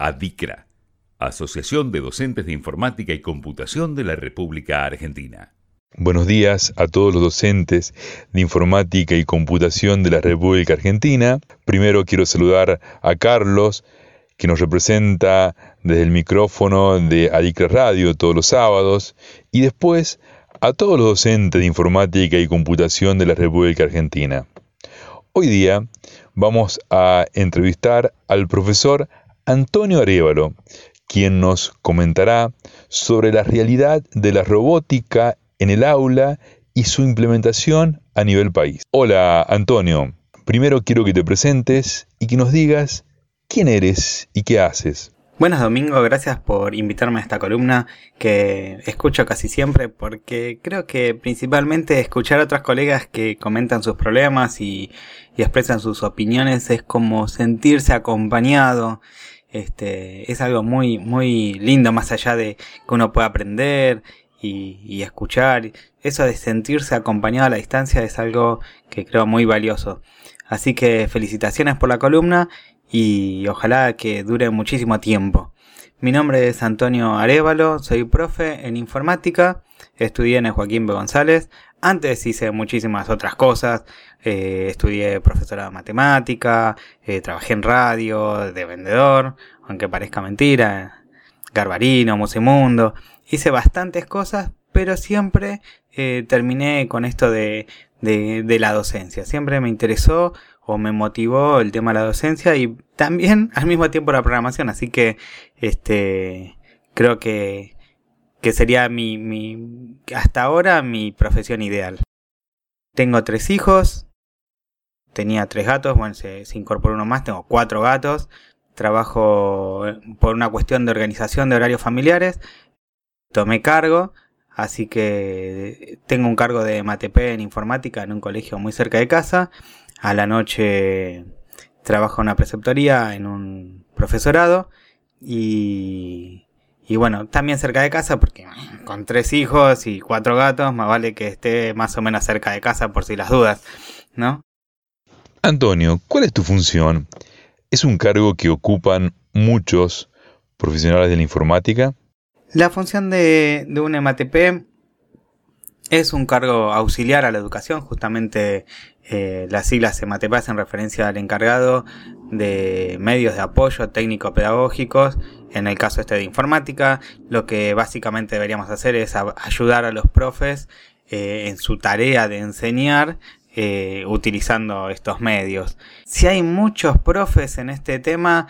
ADICRA, Asociación de Docentes de Informática y Computación de la República Argentina. Buenos días a todos los docentes de informática y computación de la República Argentina. Primero quiero saludar a Carlos, que nos representa desde el micrófono de Adicra Radio todos los sábados, y después a todos los docentes de informática y computación de la República Argentina. Hoy día vamos a entrevistar al profesor Antonio Arevalo, quien nos comentará sobre la realidad de la robótica en el aula y su implementación a nivel país. Hola Antonio, primero quiero que te presentes y que nos digas quién eres y qué haces. Buenas Domingo, gracias por invitarme a esta columna que escucho casi siempre porque creo que principalmente escuchar a otros colegas que comentan sus problemas y, expresan sus opiniones es como sentirse acompañado. Este, es algo muy, muy lindo más allá de que uno pueda aprender y, escuchar. Eso de sentirse acompañado a la distancia es algo que creo muy valioso. Así que felicitaciones por la columna y ojalá que dure muchísimo tiempo. Mi nombre es Antonio Arevalo, soy profe en informática, estudié en Joaquín B. González, antes hice muchísimas otras cosas, eh, estudié profesora de matemática, eh, trabajé en radio, de vendedor, aunque parezca mentira, Garbarino, Musimundo, hice bastantes cosas, pero siempre eh, terminé con esto de, de, de la docencia, siempre me interesó o me motivó el tema de la docencia y también al mismo tiempo la programación. Así que este creo que, que sería mi, mi hasta ahora mi profesión ideal. Tengo tres hijos, tenía tres gatos, bueno, se, se incorporó uno más, tengo cuatro gatos. Trabajo por una cuestión de organización de horarios familiares. Tomé cargo, así que tengo un cargo de MATP en informática en un colegio muy cerca de casa a la noche trabajo en una preceptoría, en un profesorado y, y bueno, también cerca de casa porque con tres hijos y cuatro gatos, más vale que esté más o menos cerca de casa por si las dudas, ¿no? Antonio, ¿cuál es tu función? ¿Es un cargo que ocupan muchos profesionales de la informática? La función de, de un MATP es un cargo auxiliar a la educación, justamente eh, las siglas MATEP hacen referencia al encargado de medios de apoyo técnico-pedagógicos, en el caso este de informática, lo que básicamente deberíamos hacer es ayudar a los profes eh, en su tarea de enseñar eh, utilizando estos medios. Si hay muchos profes en este tema,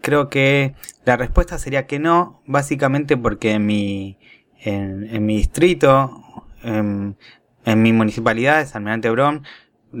creo que la respuesta sería que no, básicamente porque en mi, en, mi distrito, en, mi municipalidad, de San Almirante Brón,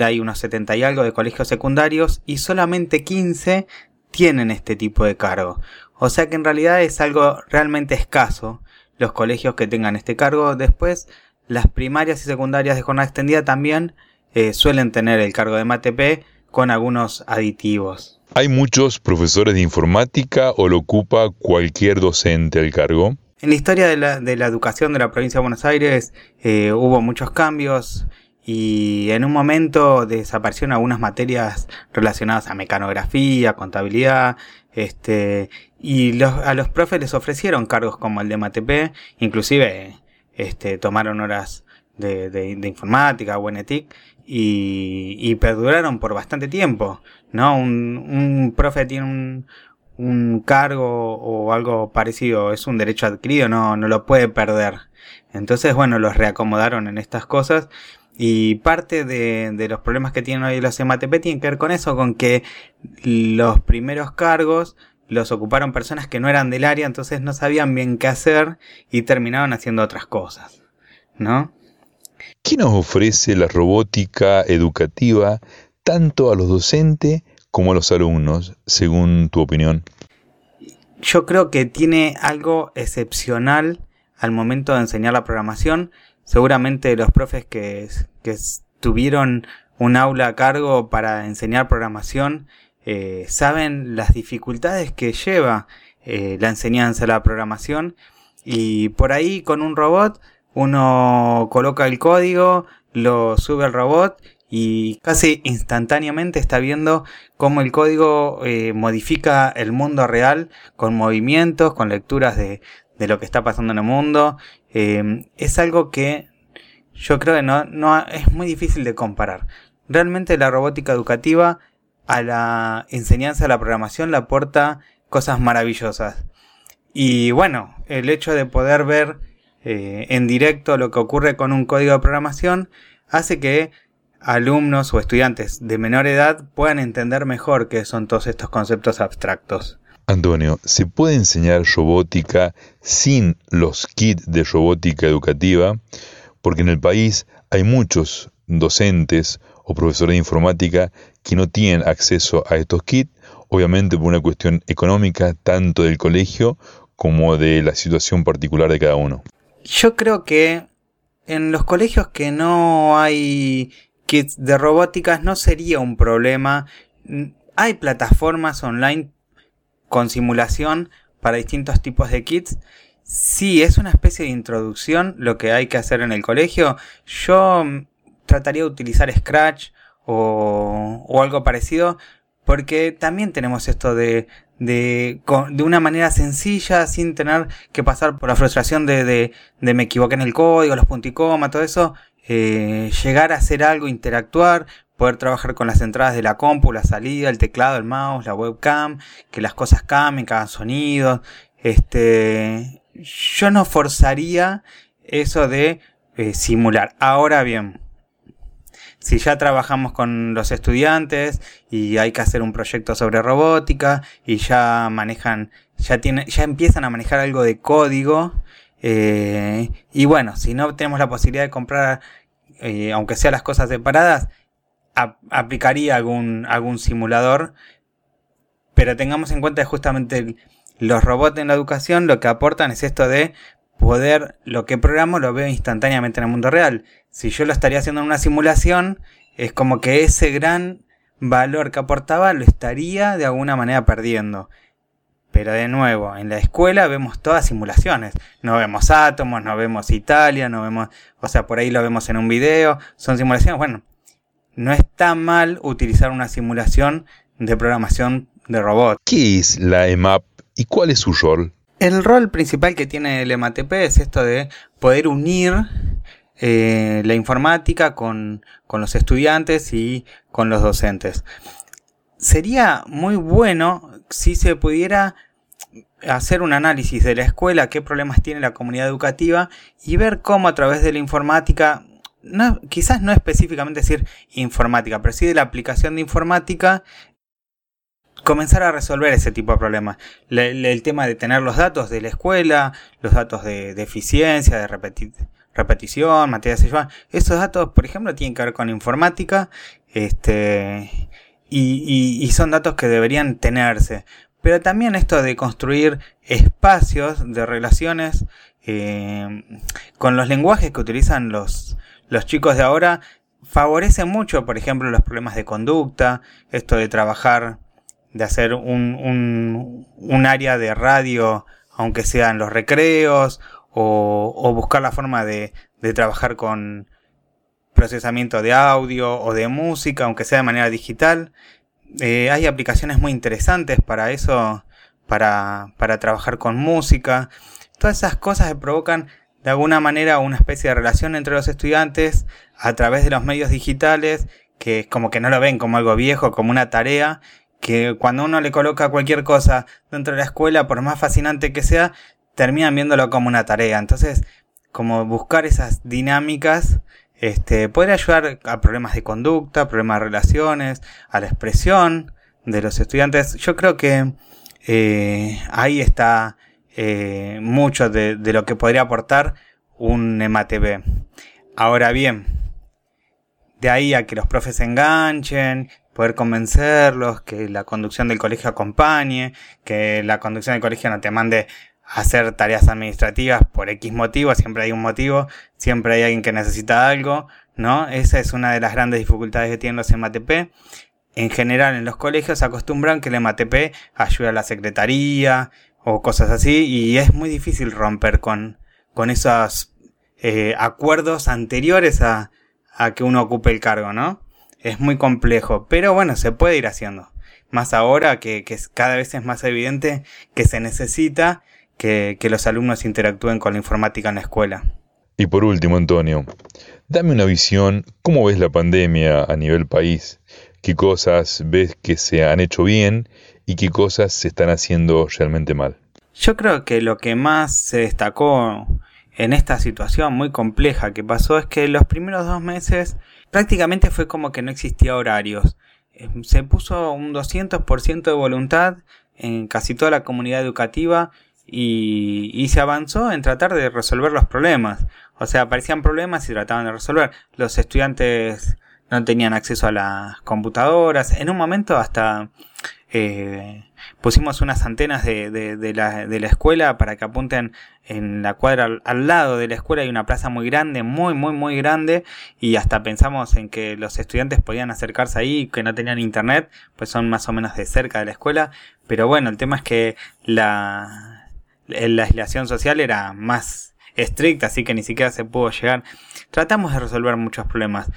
hay unos 70 y algo de colegios secundarios y solamente 15 tienen este tipo de cargo. O sea que en realidad es algo realmente escaso los colegios que tengan este cargo. Después, las primarias y secundarias de jornada extendida también eh, suelen tener el cargo de MATP con algunos aditivos. ¿Hay muchos profesores de informática o lo ocupa cualquier docente el cargo? En la historia de la, de la educación de la provincia de Buenos Aires eh, hubo muchos cambios y en un momento desaparecieron algunas materias relacionadas a mecanografía, contabilidad, este, y los, a los profes les ofrecieron cargos como el de MATP, inclusive este, tomaron horas de, de, de informática, Buenetic, y, y perduraron por bastante tiempo, ¿no? Un, un profe tiene un, un cargo o algo parecido, es un derecho adquirido, no, no lo puede perder. Entonces, bueno, los reacomodaron en estas cosas y parte de, los problemas que tienen hoy los MATP tienen que ver con eso, con que los primeros cargos los ocuparon personas que no eran del área, entonces no sabían bien qué hacer y terminaron haciendo otras cosas, ¿no? ¿Qué nos ofrece la robótica educativa tanto a los docentes como a los alumnos, según tu opinión? Yo creo que tiene algo excepcional al momento de enseñar la programación seguramente los profes que, tuvieron un aula a cargo para enseñar programación eh, saben las dificultades que lleva eh, la enseñanza de la programación y por ahí con un robot uno coloca el código, lo sube al robot y casi instantáneamente está viendo cómo el código eh, modifica el mundo real con movimientos, con lecturas de lo que está pasando en el mundo. Eh, es algo que yo creo que no, no es muy difícil de comparar. Realmente la robótica educativa a la enseñanza de la programación le aporta cosas maravillosas. Y bueno, el hecho de poder ver eh, en directo lo que ocurre con un código de programación hace que alumnos o estudiantes de menor edad puedan entender mejor qué son todos estos conceptos abstractos. Antonio, ¿se puede enseñar robótica sin los kits de robótica educativa? Porque en el país hay muchos docentes o profesores de informática que no tienen acceso a estos kits, obviamente por una cuestión económica tanto del colegio como de la situación particular de cada uno. Yo creo que en los colegios que no hay kits de robóticas no sería un problema. Hay plataformas online con simulación para distintos tipos de kits. Sí, es una especie de introducción lo que hay que hacer en el colegio. Yo trataría de utilizar Scratch o, o algo parecido porque también tenemos esto de, de, de una manera sencilla, sin tener que pasar por la frustración de, de, de me equivoqué en el código, los punticomas, todo eso, eh, llegar a hacer algo, interactuar, poder trabajar con las entradas de la compu, la salida, el teclado, el mouse, la webcam, que las cosas cambien, que hagan sonidos. Este, yo no forzaría eso de eh, simular. Ahora bien, si ya trabajamos con los estudiantes y hay que hacer un proyecto sobre robótica y ya manejan, ya tienen, ya empiezan a manejar algo de código, eh, y bueno, si no tenemos la posibilidad de comprar, eh, aunque sea las cosas separadas, aplicaría algún, algún simulador, pero tengamos en cuenta justamente los robots en la educación lo que aportan es esto de poder, lo que programo lo veo instantáneamente en el mundo real. Si yo lo estaría haciendo en una simulación, es como que ese gran valor que aportaba lo estaría de alguna manera perdiendo. Pero de nuevo, en la escuela vemos todas simulaciones. No vemos átomos, no vemos Italia, no vemos, o sea, por ahí lo vemos en un video. Son simulaciones, bueno, no está mal utilizar una simulación de programación de robot. ¿Qué es la EMAP y cuál es su rol? El rol principal que tiene el EMATP es esto de poder unir eh, la informática con, con los estudiantes y con los docentes. Sería muy bueno si se pudiera hacer un análisis de la escuela, qué problemas tiene la comunidad educativa y ver cómo a través de la informática, no, quizás no específicamente decir informática, pero sí de la aplicación de informática, comenzar a resolver ese tipo de problemas. el tema de tener los datos de la escuela, los datos de, eficiencia, de repetición, materias de esos datos, por ejemplo, tienen que ver con informática, este, y, son datos que deberían tenerse. Pero también esto de construir espacios de relaciones eh, con los lenguajes que utilizan los, los chicos de ahora favorece mucho, por ejemplo, los problemas de conducta, esto de trabajar de hacer un, un, área de radio, aunque sea en los recreos, o, o buscar la forma de, de, trabajar con procesamiento de audio o de música, aunque sea de manera digital. Eh, hay aplicaciones muy interesantes para eso, para, para trabajar con música. Todas esas cosas que provocan de alguna manera una especie de relación entre los estudiantes a través de los medios digitales, que como que no lo ven como algo viejo, como una tarea, que cuando uno le coloca cualquier cosa dentro de la escuela, por más fascinante que sea, terminan viéndolo como una tarea. Entonces, como buscar esas dinámicas, este, puede ayudar a problemas de conducta, problemas de relaciones, a la expresión de los estudiantes. Yo creo que eh, ahí está eh, mucho de, lo que podría aportar un MATB. Ahora bien, de ahí a que los profes se enganchen poder convencerlos, que la conducción del colegio acompañe, que la conducción del colegio no te mande a hacer tareas administrativas por X motivo, siempre hay un motivo, siempre hay alguien que necesita algo, ¿no? Esa es una de las grandes dificultades que tienen los MATP. En general en los colegios acostumbran que el MATP ayuda a la secretaría o cosas así y es muy difícil romper con, con esos eh, acuerdos anteriores a, a que uno ocupe el cargo, ¿no? es muy complejo, pero bueno, se puede ir haciendo. Más ahora que, que cada vez es más evidente que se necesita que, que los alumnos interactúen con la informática en la escuela. Y por último, Antonio, dame una visión, ¿cómo ves la pandemia a nivel país? ¿Qué cosas ves que se han hecho bien y qué cosas se están haciendo realmente mal? Yo creo que lo que más se destacó en esta situación muy compleja que pasó es que los primeros dos meses prácticamente fue como que no existía horarios. Eh, se puso un 200% de voluntad en casi toda la comunidad educativa y, y, se avanzó en tratar de resolver los problemas. O sea, aparecían problemas y trataban de resolver. Los estudiantes no tenían acceso a las computadoras. En un momento hasta eh, pusimos unas antenas de, la, escuela para que apunten en la cuadra al, lado de la escuela hay una plaza muy grande, muy, muy, muy grande y hasta pensamos en que los estudiantes podían acercarse ahí, que no tenían internet, pues son más o menos de cerca de la escuela, pero bueno, el tema es que la, la aislación social era más estricta, así que ni siquiera se pudo llegar. Tratamos de resolver muchos problemas.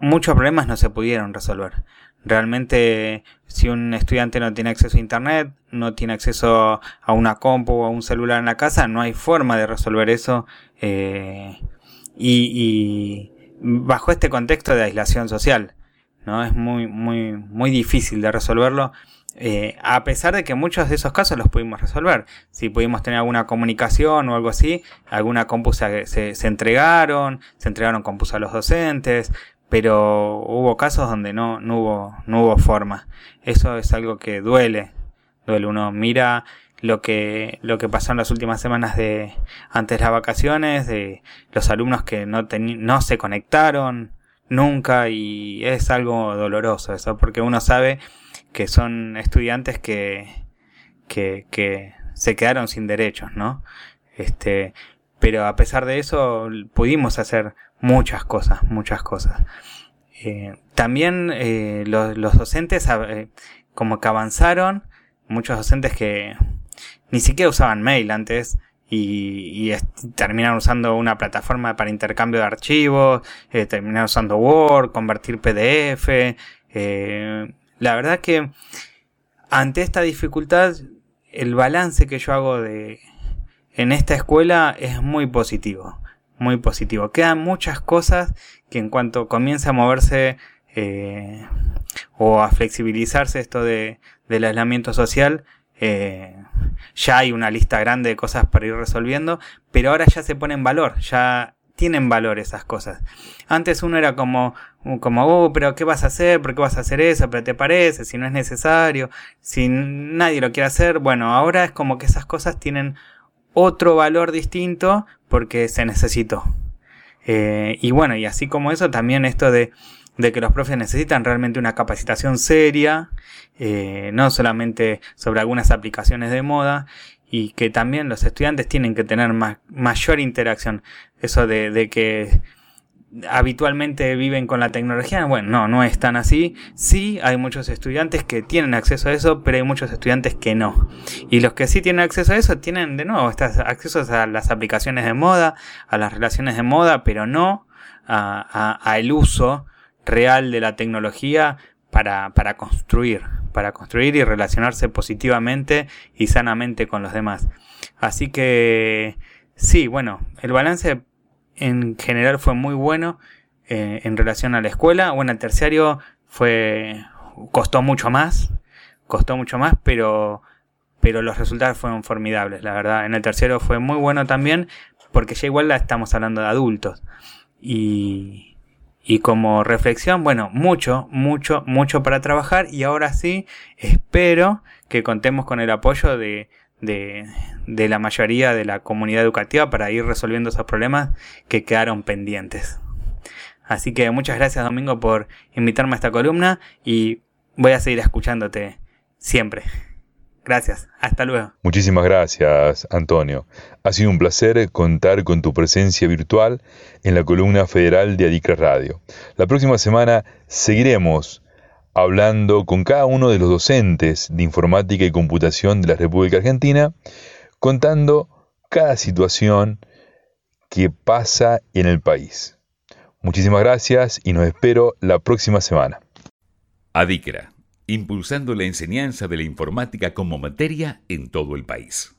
Muchos problemas no se pudieron resolver. Realmente, si un estudiante no tiene acceso a internet, no tiene acceso a una compu o a un celular en la casa, no hay forma de resolver eso. Eh, y, bajo este contexto de aislación social, ¿no? Es muy, muy, muy difícil de resolverlo. Eh, a pesar de que muchos de esos casos los pudimos resolver. Si pudimos tener alguna comunicación o algo así, alguna compu se, se, se entregaron, se entregaron compus a los docentes, pero hubo casos donde no, hubo, no hubo forma. Eso es algo que duele, duele. Uno mira lo que, lo que pasó en las últimas semanas de antes de las vacaciones, de los alumnos que no, no se conectaron nunca y es algo doloroso eso, porque uno sabe que son estudiantes que, que, que se quedaron sin derechos, ¿no? Este, pero a pesar de eso pudimos hacer muchas cosas, muchas cosas. Eh, también eh, los, docentes eh, como que avanzaron, muchos docentes que ni siquiera usaban mail antes y, terminaron usando una plataforma para intercambio de archivos, terminaron usando Word, convertir PDF. la verdad que ante esta dificultad, el balance que yo hago de, en esta escuela es muy positivo muy positivo. Quedan muchas cosas que en cuanto comienza a moverse eh, o a flexibilizarse esto de, del aislamiento social, eh, ya hay una lista grande de cosas para ir resolviendo, pero ahora ya se pone en valor, ya tienen valor esas cosas. Antes uno era como, como, oh, pero ¿qué vas a hacer? ¿Por qué vas a hacer eso? ¿Pero te parece? Si no es necesario, si nadie lo quiere hacer, bueno, ahora es como que esas cosas tienen otro valor distinto porque se necesitó. Eh, y bueno, y así como eso, también esto de, de que los profes necesitan realmente una capacitación seria, eh, no solamente sobre algunas aplicaciones de moda, y que también los estudiantes tienen que tener más, mayor interacción. Eso de que habitualmente viven con la tecnología. Bueno, no, no es tan así. Sí, hay muchos estudiantes que tienen acceso a eso, pero hay muchos estudiantes que no. Y los que sí tienen acceso a eso tienen de nuevo estos accesos a las aplicaciones de moda, a las relaciones de moda, pero no a, a, el uso real de la tecnología para, para construir, para construir y relacionarse positivamente y sanamente con los demás. Así que sí, bueno, el balance en general fue muy bueno eh, en relación a la escuela. Bueno, el terciario fue costó mucho más, costó mucho más, pero pero los resultados fueron formidables, la verdad. En el terciario fue muy bueno también, porque ya igual la estamos hablando de adultos. Y, y como reflexión, bueno, mucho, mucho, mucho para trabajar y ahora sí, espero que contemos con el apoyo de, de, la mayoría de la comunidad educativa para ir resolviendo esos problemas que quedaron pendientes. Así que muchas gracias Domingo por invitarme a esta columna y voy a seguir escuchándote siempre. Gracias, hasta luego. Muchísimas gracias Antonio. Ha sido un placer contar con tu presencia virtual en la columna federal de Adicra Radio. La próxima semana seguiremos hablando con cada uno de los docentes de informática y computación de la República Argentina, contando cada situación que pasa en el país. Muchísimas gracias y nos espero la próxima semana. Adicra, impulsando la enseñanza de la informática como materia en todo el país.